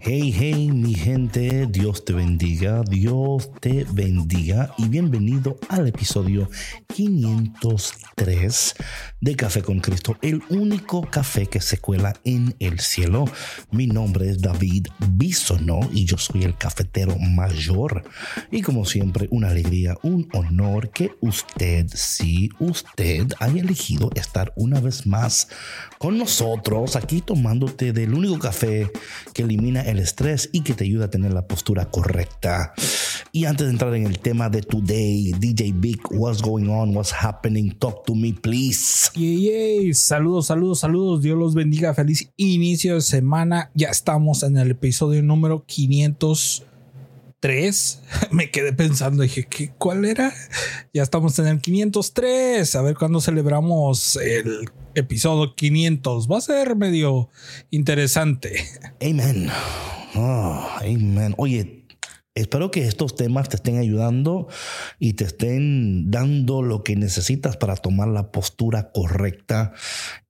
Hey, hey, mi gente, Dios te bendiga, Dios te bendiga y bienvenido al episodio 503 de Café con Cristo, el único café que se cuela en el cielo. Mi nombre es David Bisono y yo soy el cafetero mayor. Y como siempre, una alegría, un honor que usted, sí, usted haya elegido estar una vez más con nosotros aquí tomándote del único café que elimina el estrés y que te ayuda a tener la postura correcta. Y antes de entrar en el tema de today, DJ Big, what's going on, what's happening, talk to me, please. Yay, yay. Saludos, saludos, saludos. Dios los bendiga. Feliz inicio de semana. Ya estamos en el episodio número 503. Me quedé pensando, dije, ¿qué, ¿cuál era? Ya estamos en el 503. A ver cuándo celebramos el episodio 500. Va a ser medio interesante. Amen. Oh, amen. Oye, espero que estos temas te estén ayudando y te estén dando lo que necesitas para tomar la postura correcta.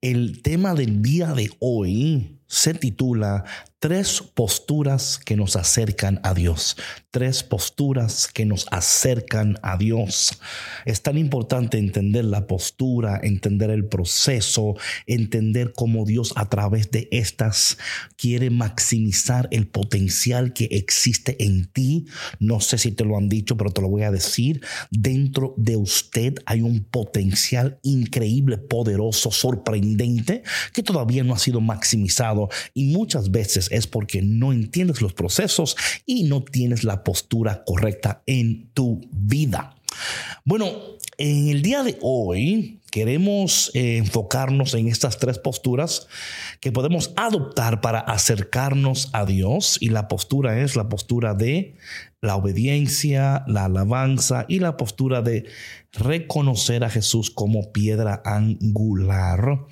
El tema del día de hoy se titula Tres posturas que nos acercan a Dios. Tres posturas que nos acercan a Dios. Es tan importante entender la postura, entender el proceso, entender cómo Dios a través de estas quiere maximizar el potencial que existe en ti. No sé si te lo han dicho, pero te lo voy a decir. Dentro de usted hay un potencial increíble, poderoso, sorprendente, que todavía no ha sido maximizado y muchas veces es porque no entiendes los procesos y no tienes la postura correcta en tu vida. Bueno, en el día de hoy queremos eh, enfocarnos en estas tres posturas que podemos adoptar para acercarnos a Dios y la postura es la postura de la obediencia, la alabanza y la postura de reconocer a Jesús como piedra angular.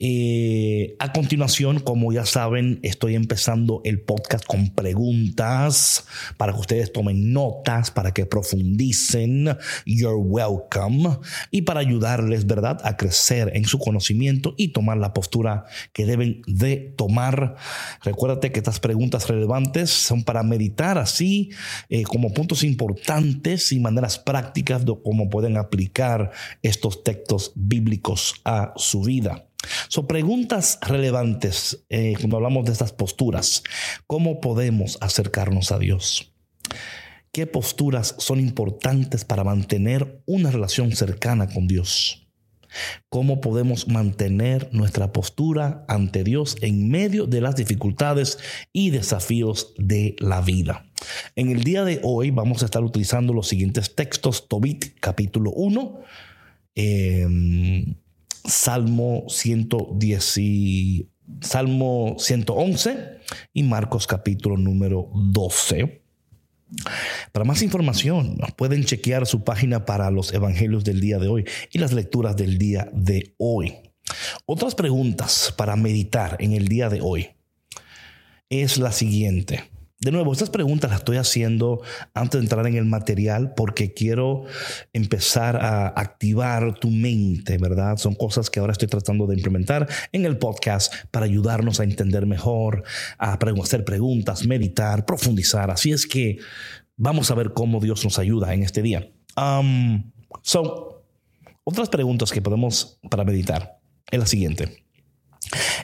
Eh, a continuación, como ya saben, estoy empezando el podcast con preguntas para que ustedes tomen notas, para que profundicen. You're welcome. Y para ayudarles, ¿verdad?, a crecer en su conocimiento y tomar la postura que deben de tomar. Recuérdate que estas preguntas relevantes son para meditar así eh, como puntos importantes y maneras prácticas de cómo pueden aplicar estos textos bíblicos a su vida. Son preguntas relevantes eh, cuando hablamos de estas posturas. ¿Cómo podemos acercarnos a Dios? ¿Qué posturas son importantes para mantener una relación cercana con Dios? ¿Cómo podemos mantener nuestra postura ante Dios en medio de las dificultades y desafíos de la vida? En el día de hoy vamos a estar utilizando los siguientes textos, Tobit capítulo 1, Salmo 110, Salmo 111 y Marcos capítulo número 12. Para más información, pueden chequear su página para los evangelios del día de hoy y las lecturas del día de hoy. Otras preguntas para meditar en el día de hoy es la siguiente. De nuevo, estas preguntas las estoy haciendo antes de entrar en el material porque quiero empezar a activar tu mente, ¿verdad? Son cosas que ahora estoy tratando de implementar en el podcast para ayudarnos a entender mejor, a hacer preguntas, meditar, profundizar. Así es que vamos a ver cómo Dios nos ayuda en este día. Um, so, otras preguntas que podemos para meditar es la siguiente.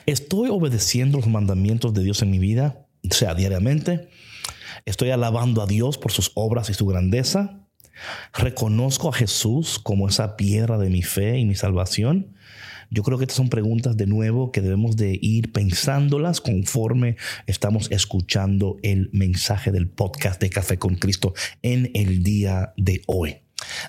¿Estoy obedeciendo los mandamientos de Dios en mi vida? Sea, diariamente. Estoy alabando a Dios por sus obras y su grandeza. ¿Reconozco a Jesús como esa piedra de mi fe y mi salvación? Yo creo que estas son preguntas de nuevo que debemos de ir pensándolas conforme estamos escuchando el mensaje del podcast de Café con Cristo en el día de hoy.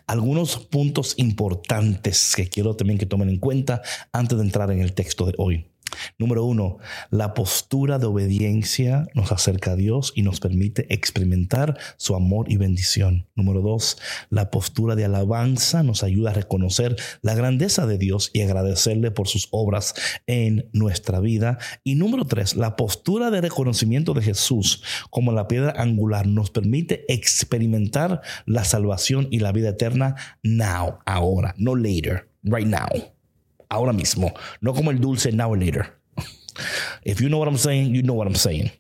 Algunos puntos importantes que quiero también que tomen en cuenta antes de entrar en el texto de hoy. Número uno, la postura de obediencia nos acerca a Dios y nos permite experimentar su amor y bendición. Número dos, la postura de alabanza nos ayuda a reconocer la grandeza de Dios y agradecerle por sus obras en nuestra vida. Y número tres, la postura de reconocimiento de Jesús como la piedra angular nos permite experimentar la salvación y la vida eterna now, ahora, no later, right now ahora mismo, no como el dulce now or later. If you know what I'm saying, you know what I'm saying.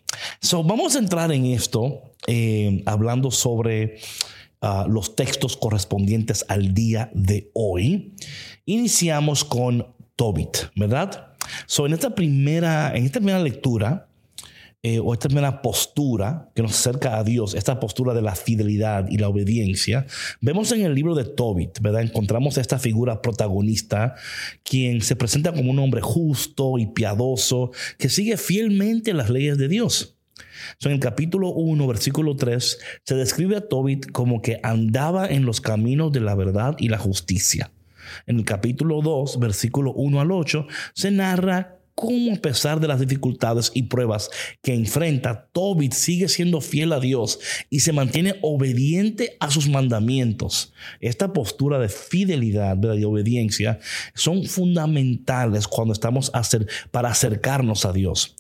So, vamos a entrar en esto eh, hablando sobre uh, los textos correspondientes al día de hoy. Iniciamos con Tobit, ¿verdad? So, en esta primera, en esta primera lectura, eh, o esta primera postura que nos acerca a Dios, esta postura de la fidelidad y la obediencia, vemos en el libro de Tobit, ¿verdad? Encontramos esta figura protagonista, quien se presenta como un hombre justo y piadoso, que sigue fielmente las leyes de Dios. en el capítulo 1, versículo 3, se describe a Tobit como que andaba en los caminos de la verdad y la justicia. En el capítulo 2, versículo 1 al 8, se narra cómo a pesar de las dificultades y pruebas que enfrenta, Tobit sigue siendo fiel a Dios y se mantiene obediente a sus mandamientos. Esta postura de fidelidad, de obediencia, son fundamentales cuando estamos para acercarnos a Dios.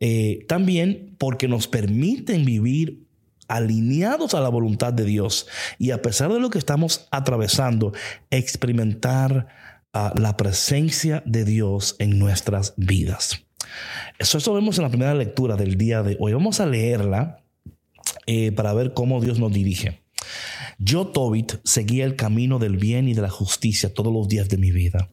Eh, también porque nos permiten vivir alineados a la voluntad de Dios y a pesar de lo que estamos atravesando, experimentar la presencia de Dios en nuestras vidas. Eso, eso vemos en la primera lectura del día de hoy. Vamos a leerla eh, para ver cómo Dios nos dirige. Yo, Tobit, seguía el camino del bien y de la justicia todos los días de mi vida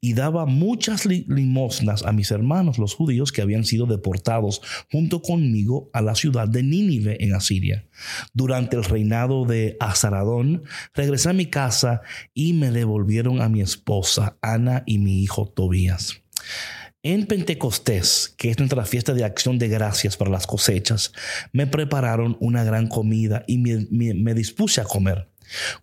y daba muchas limosnas a mis hermanos los judíos que habían sido deportados junto conmigo a la ciudad de Nínive en Asiria. Durante el reinado de Azaradón, regresé a mi casa y me devolvieron a mi esposa Ana y mi hijo Tobías. En Pentecostés, que es nuestra fiesta de acción de gracias para las cosechas, me prepararon una gran comida y me, dispuse a comer.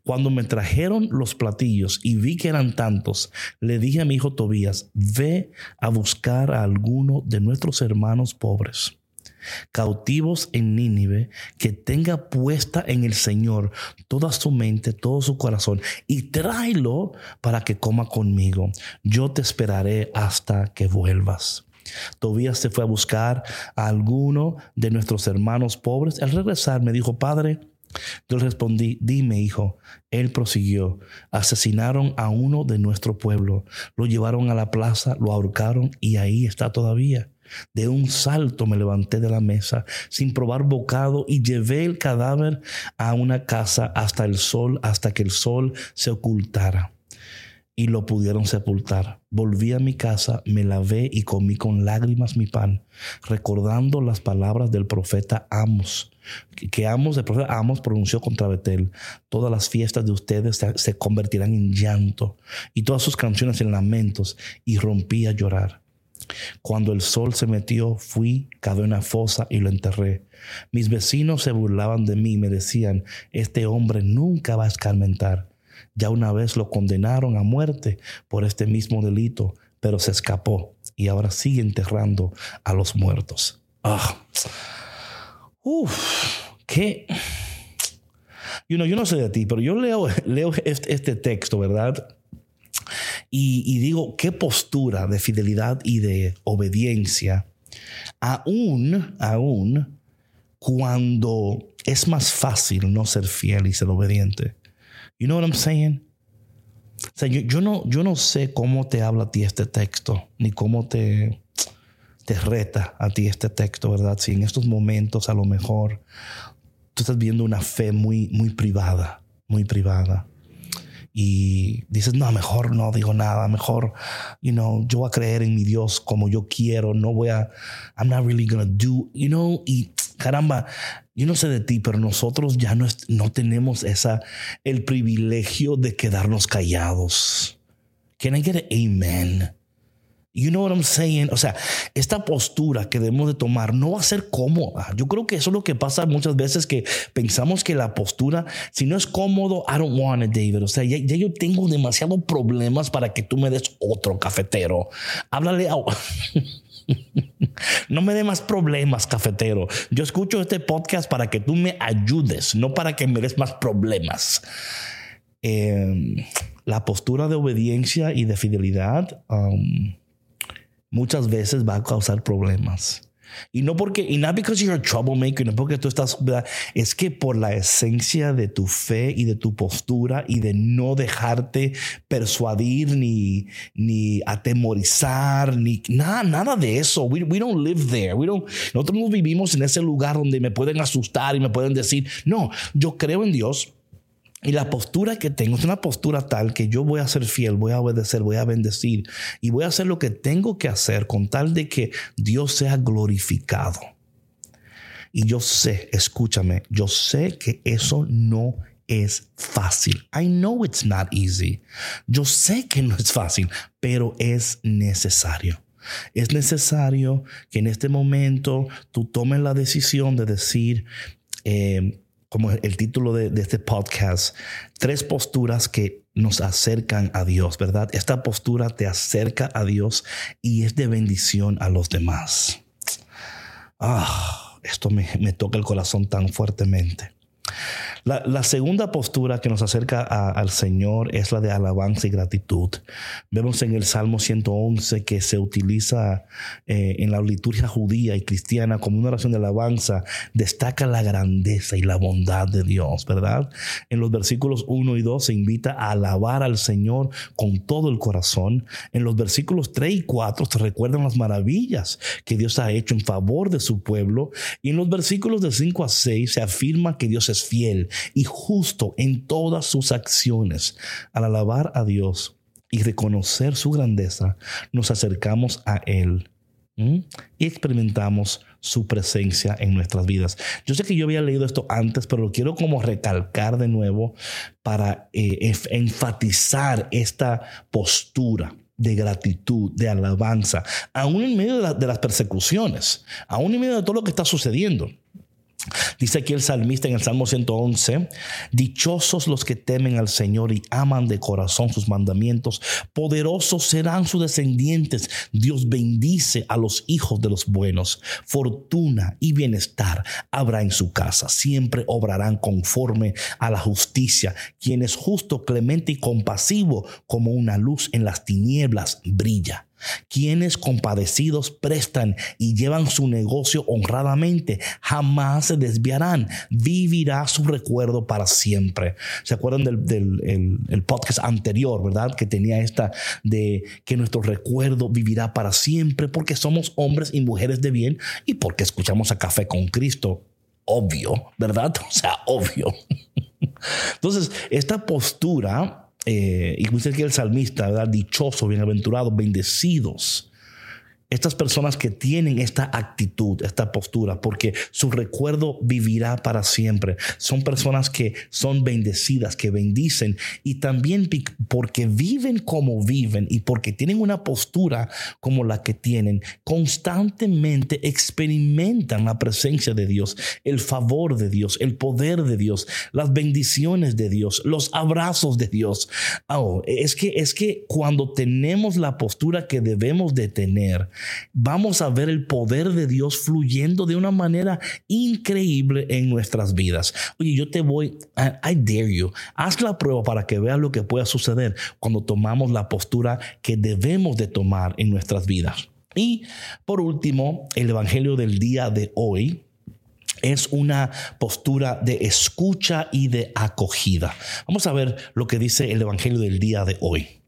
Cuando me trajeron los platillos y vi que eran tantos, le dije a mi hijo Tobías, ve a buscar a alguno de nuestros hermanos pobres cautivos en Nínive, que tenga puesta en el Señor toda su mente, todo su corazón, y tráelo para que coma conmigo. Yo te esperaré hasta que vuelvas. Tobías se fue a buscar a alguno de nuestros hermanos pobres. Al regresar me dijo, Padre, yo le respondí, dime, hijo. Él prosiguió, asesinaron a uno de nuestro pueblo, lo llevaron a la plaza, lo ahorcaron y ahí está todavía. De un salto me levanté de la mesa sin probar bocado y llevé el cadáver a una casa hasta el sol, hasta que el sol se ocultara. Y lo pudieron sepultar. Volví a mi casa, me lavé y comí con lágrimas mi pan, recordando las palabras del profeta Amos, que Amos, el profeta Amos pronunció contra Betel. Todas las fiestas de ustedes se, convertirán en llanto y todas sus canciones en lamentos y rompí a llorar. Cuando el sol se metió, fui, cavé una fosa y lo enterré. Mis vecinos se burlaban de mí y me decían, este hombre nunca va a escarmentar. Ya una vez lo condenaron a muerte por este mismo delito, pero se escapó y ahora sigue enterrando a los muertos. Ah. Uf, qué... yo no sé de ti, pero yo leo, leo este, este texto, ¿verdad? Y, digo, qué postura de fidelidad y de obediencia, aún, aún cuando es más fácil no ser fiel y ser obediente. You know what I'm saying? O sea, yo, no, yo no sé cómo te habla a ti este texto, ni cómo te, te reta a ti este texto, ¿verdad? Si en estos momentos a lo mejor tú estás viendo una fe muy, muy privada, muy privada. Y dices, no, mejor no digo nada, mejor, you know, yo voy a creer en mi Dios como yo quiero, no voy a, I'm not really gonna do, you know, y caramba, yo no sé de ti, pero nosotros ya no, no tenemos esa, el privilegio de quedarnos callados. Can I get an amen? You know what I'm saying? O sea, esta postura que debemos de tomar no va a ser cómoda. Yo creo que eso es lo que pasa muchas veces que pensamos que la postura, si no es cómodo, I don't want it, David. O sea, ya, yo tengo demasiados problemas para que tú me des otro cafetero. Háblale a... No me dé más problemas, cafetero. Yo escucho este podcast para que tú me ayudes, no para que me des más problemas. Em, la postura de obediencia y de fidelidad um, muchas veces va a causar problemas. Y no porque, y not because you're a troublemaker, no porque tú estás, es que por la esencia de tu fe y de tu postura y de no dejarte persuadir ni, ni atemorizar, ni nada, nada de eso. We, we don't live there. We don't, nosotros no vivimos en ese lugar donde me pueden asustar y me pueden decir, no, yo creo en Dios y la postura que tengo es una postura tal que yo voy a ser fiel, voy a obedecer, voy a bendecir y voy a hacer lo que tengo que hacer con tal de que Dios sea glorificado. Y yo sé, escúchame, yo sé que eso no es fácil. I know it's not easy. Yo sé que no es fácil, pero es necesario. Es necesario que en este momento tú tomes la decisión de decir, eh, como el título de, este podcast, tres posturas que nos acercan a Dios, ¿verdad? Esta postura te acerca a Dios y es de bendición a los demás. Ah, esto me, me toca el corazón tan fuertemente. La, segunda postura que nos acerca al Señor es la de alabanza y gratitud. Vemos en el Salmo 111 que se utiliza eh, en la liturgia judía y cristiana como una oración de alabanza, destaca la grandeza y la bondad de Dios, ¿verdad? En los versículos 1 y 2 se invita a alabar al Señor con todo el corazón. En los versículos 3 y 4 se recuerdan las maravillas que Dios ha hecho en favor de su pueblo. Y en los versículos de 5 a 6 se afirma que Dios es fiel y justo en todas sus acciones. Al alabar a Dios y reconocer su grandeza, nos acercamos a Él y experimentamos su presencia en nuestras vidas. Yo sé que yo había leído esto antes, pero lo quiero como recalcar de nuevo para eh, enfatizar esta postura de gratitud, de alabanza, aún en medio de, de las persecuciones, aún en medio de todo lo que está sucediendo. Dice aquí el salmista en el Salmo 111, dichosos los que temen al Señor y aman de corazón sus mandamientos, poderosos serán sus descendientes, Dios bendice a los hijos de los buenos, fortuna y bienestar habrá en su casa, siempre obrarán conforme a la justicia, quien es justo, clemente y compasivo como una luz en las tinieblas brilla. Quienes compadecidos prestan y llevan su negocio honradamente, jamás se desviarán. Vivirá su recuerdo para siempre. ¿Se acuerdan del, podcast anterior, verdad? Que tenía esta de que nuestro recuerdo vivirá para siempre porque somos hombres y mujeres de bien y porque escuchamos a Café con Cristo. Obvio, ¿verdad? O sea, obvio. Entonces, esta postura eh, y dice aquí el salmista, ¿verdad? dichosos, bienaventurados, bendecidos estas personas que tienen esta actitud, esta postura, porque su recuerdo vivirá para siempre. Son personas que son bendecidas, que bendicen y también porque viven como viven y porque tienen una postura como la que tienen, constantemente experimentan la presencia de Dios, el favor de Dios, el poder de Dios, las bendiciones de Dios, los abrazos de Dios. Oh, es que es que cuando tenemos la postura que debemos de tener, vamos a ver el poder de Dios fluyendo de una manera increíble en nuestras vidas. Oye, yo te voy, I, dare you, haz la prueba para que veas lo que pueda suceder cuando tomamos la postura que debemos de tomar en nuestras vidas. Y por último, el Evangelio del día de hoy es una postura de escucha y de acogida. Vamos a ver lo que dice el Evangelio del día de hoy.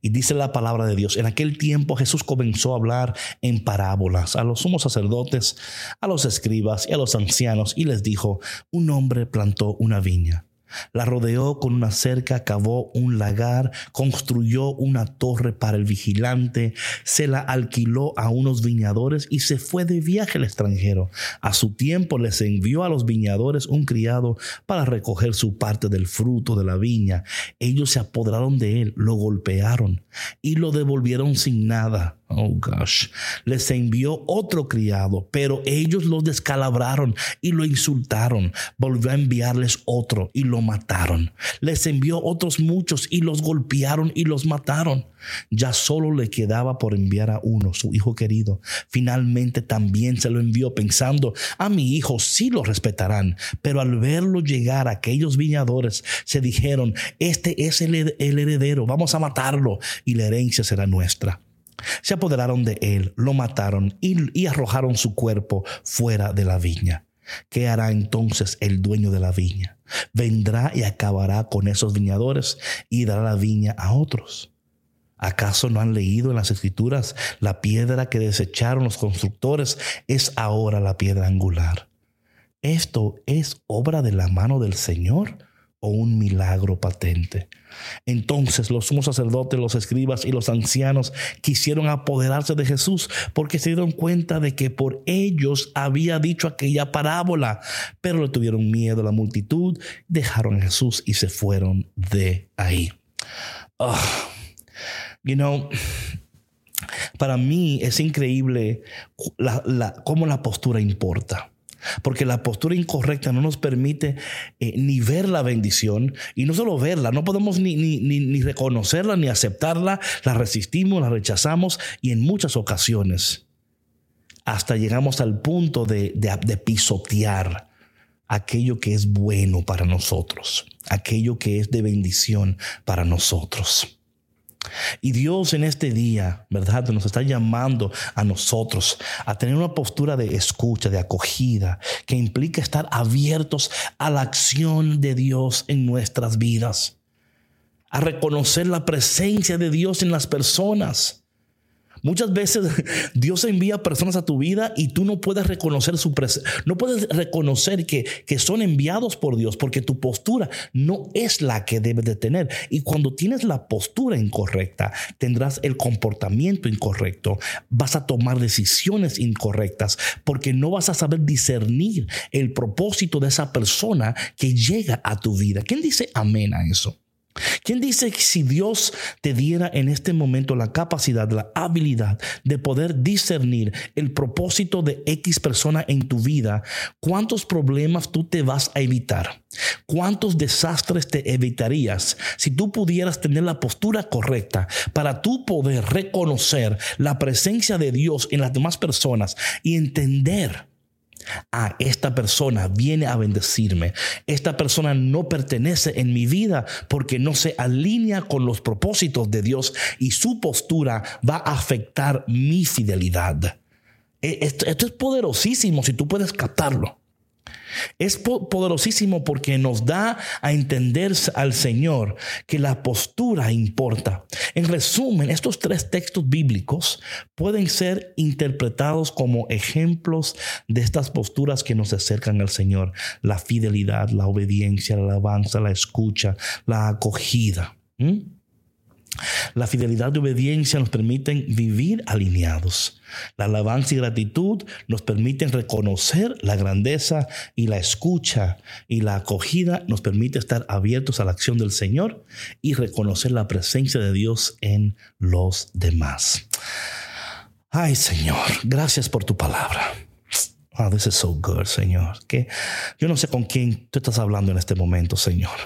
Y dice la palabra de Dios, en aquel tiempo Jesús comenzó a hablar en parábolas a los sumos sacerdotes, a los escribas y a los ancianos y les dijo, un hombre plantó una viña La rodeó con una cerca, cavó un lagar, construyó una torre para el vigilante, se la alquiló a unos viñadores y se fue de viaje al extranjero. A su tiempo les envió a los viñadores un criado para recoger su parte del fruto de la viña. Ellos se apoderaron de él, lo golpearon y lo devolvieron sin nada. Oh gosh. Les envió otro criado, pero ellos lo descalabraron y lo insultaron. Volvió a enviarles otro y lo mataron. Les envió otros muchos y los golpearon y los mataron. Ya solo le quedaba por enviar a uno, su hijo querido. Finalmente también se lo envió pensando, a mi hijo sí lo respetarán. Pero al verlo llegar aquellos viñadores, se dijeron, este es el, el heredero, vamos a matarlo y la herencia será nuestra. Se apoderaron de él, lo mataron y, arrojaron su cuerpo fuera de la viña. ¿Qué hará entonces el dueño de la viña? Vendrá y acabará con esos viñadores y dará la viña a otros. ¿Acaso no han leído en las escrituras la piedra que desecharon los constructores es ahora la piedra angular? ¿Esto es obra de la mano del Señor o un milagro patente? Entonces los sumos sacerdotes, los escribas y los ancianos quisieron apoderarse de Jesús porque se dieron cuenta de que por ellos había dicho aquella parábola, pero le tuvieron miedo a la multitud, dejaron a Jesús y se fueron de ahí. Ah, you know, para mí es increíble cómo la postura importa porque la postura incorrecta no nos permite eh, ni ver la bendición y no solo verla, no podemos ni, ni, reconocerla ni aceptarla, la resistimos, la rechazamos y en muchas ocasiones hasta llegamos al punto de, de pisotear aquello que es bueno para nosotros, aquello que es de bendición para nosotros. Y Dios en este día, ¿verdad? Nos está llamando a nosotros a tener una postura de escucha, de acogida, que implica estar abiertos a la acción de Dios en nuestras vidas, a reconocer la presencia de Dios en las personas Muchas veces Dios envía personas a tu vida y tú no puedes reconocer su presencia, no puedes reconocer que, que son enviados por Dios porque tu postura no es la que debes de tener. Y cuando tienes la postura incorrecta, tendrás el comportamiento incorrecto, vas a tomar decisiones incorrectas porque no vas a saber discernir el propósito de esa persona que llega a tu vida. ¿Quién dice amén a eso? ¿Quién dice que si Dios te diera en este momento la capacidad, la habilidad de poder discernir el propósito de X persona en tu vida, cuántos problemas tú te vas a evitar? ¿Cuántos desastres te evitarías si tú pudieras tener la postura correcta para tú poder reconocer la presencia de Dios en las demás personas y entender ah, esta persona viene a bendecirme. Esta persona no pertenece en mi vida porque no se alinea con los propósitos de Dios y su postura va a afectar mi fidelidad. E, esto, esto es poderosísimo si tú puedes captarlo. Es poderosísimo porque nos da a entender al Señor que la postura importa. En resumen, estos tres textos bíblicos pueden ser interpretados como ejemplos de estas posturas que nos acercan al Señor. La fidelidad, la obediencia, la alabanza, la escucha, la acogida. La fidelidad y obediencia nos permiten vivir alineados. La alabanza y gratitud nos permiten reconocer la grandeza y la escucha y la acogida nos permite estar abiertos a la acción del Señor y reconocer la presencia de Dios en los demás. Ay, Señor, gracias por tu palabra. Oh, this is so good, Señor. Que yo no sé con quién tú estás hablando en este momento, Señor.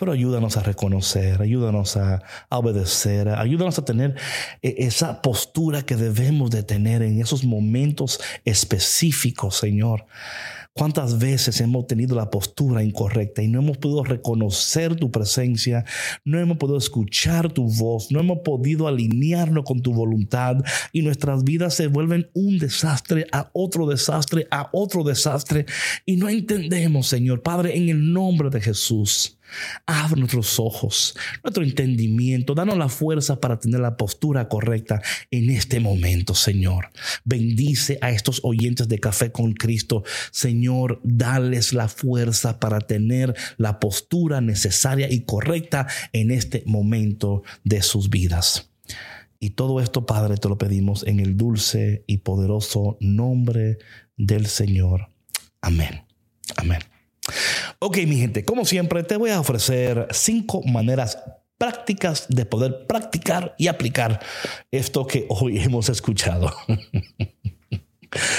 Pero ayúdanos a reconocer, ayúdanos a, obedecer, ayúdanos a tener e, esa postura que debemos de tener en esos momentos específicos, Señor. ¿Cuántas veces hemos tenido la postura incorrecta y no hemos podido reconocer tu presencia, no hemos podido escuchar tu voz, no hemos podido alinearnos con tu voluntad y nuestras vidas se vuelven un desastre a otro desastre, a otro desastre y no entendemos, Señor Padre, en el nombre de Jesús. Abre nuestros ojos, nuestro entendimiento. Danos la fuerza para tener la postura correcta en este momento, Señor. Bendice a estos oyentes de Café con Cristo. Señor, dales la fuerza para tener la postura necesaria y correcta en este momento de sus vidas. Y todo esto, Padre, te lo pedimos en el dulce y poderoso nombre del Señor. Amén. Amén. Ok, mi gente, como siempre, te voy a ofrecer cinco maneras prácticas de poder practicar y aplicar esto que hoy hemos escuchado.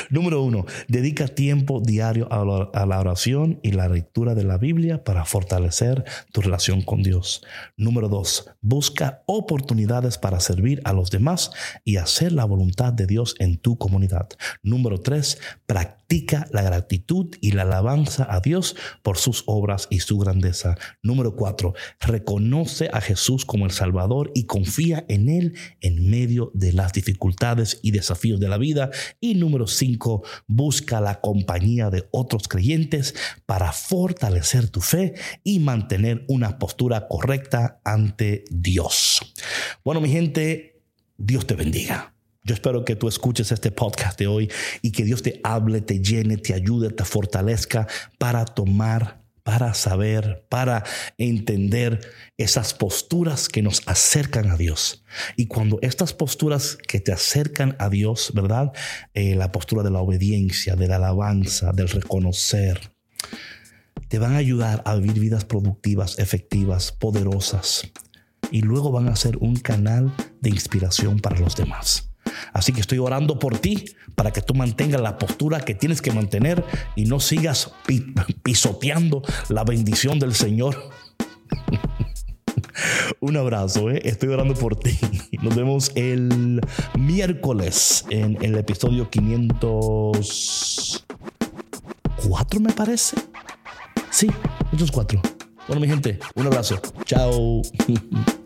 Número uno, dedica tiempo diario a la oración y la lectura de la Biblia para fortalecer tu relación con Dios. Número dos, busca oportunidades para servir a los demás y hacer la voluntad de Dios en tu comunidad. Número tres, practica la gratitud y la alabanza a Dios por sus obras y su grandeza. Número cuatro, reconoce a Jesús como el Salvador y confía en Él en medio de las dificultades y desafíos de la vida. Y número cinco, busca la compañía de otros creyentes para fortalecer tu fe y mantener una postura correcta ante Dios. Bueno, mi gente, Dios te bendiga. Yo espero que tú escuches este podcast de hoy y que Dios te hable, te llene, te ayude, te fortalezca para tomar, para saber, para entender esas posturas que nos acercan a Dios. Y cuando estas posturas que te acercan a Dios, ¿verdad? Eh, la postura de la obediencia, de la alabanza, del reconocer, te van a ayudar a vivir vidas productivas, efectivas, poderosas. Y luego van a ser un canal de inspiración para los demás. Así que estoy orando por ti para que tú mantengas la postura que tienes que mantener y no sigas pisoteando la bendición del Señor. Un abrazo, ¿eh? estoy orando por ti. Nos vemos el miércoles en el episodio 504, me parece. Sí, 504. Bueno, mi gente, un abrazo. Chao.